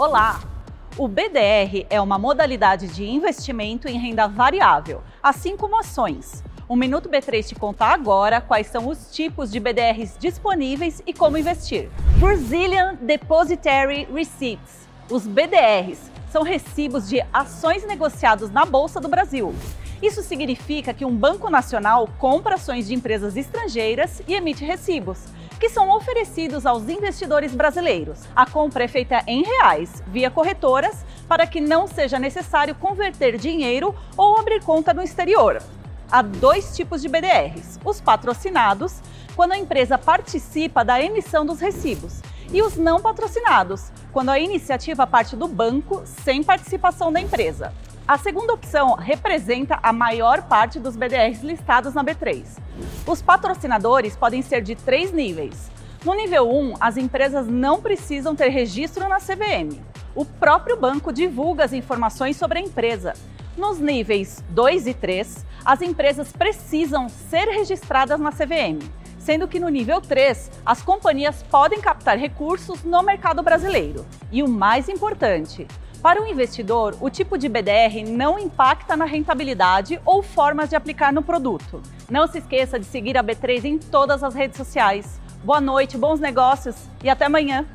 Olá! O BDR é uma modalidade de investimento em renda variável, assim como ações. O Minuto B3 te conta agora quais são os tipos de BDRs disponíveis e como investir. Brazilian Depositary Receipts. Os BDRs são recibos de ações negociados na Bolsa do Brasil. Isso significa que um banco nacional compra ações de empresas estrangeiras e emite recibos que são oferecidos aos investidores brasileiros. A compra é feita em reais, via corretoras, para que não seja necessário converter dinheiro ou abrir conta no exterior. Há dois tipos de BDRs: os patrocinados, quando a empresa participa da emissão dos recibos, e os não patrocinados, quando a iniciativa parte do banco sem participação da empresa. A segunda opção representa a maior parte dos BDRs listados na B3. Os patrocinadores podem ser de três níveis. No nível 1, as empresas não precisam ter registro na CVM. O próprio banco divulga as informações sobre a empresa. Nos níveis 2 e 3, as empresas precisam ser registradas na CVM, sendo que no nível 3, as companhias podem captar recursos no mercado brasileiro. E o mais importante, para o investidor, o tipo de BDR não impacta na rentabilidade ou formas de aplicar no produto. Não se esqueça de seguir a B3 em todas as redes sociais. Boa noite, bons negócios e até amanhã!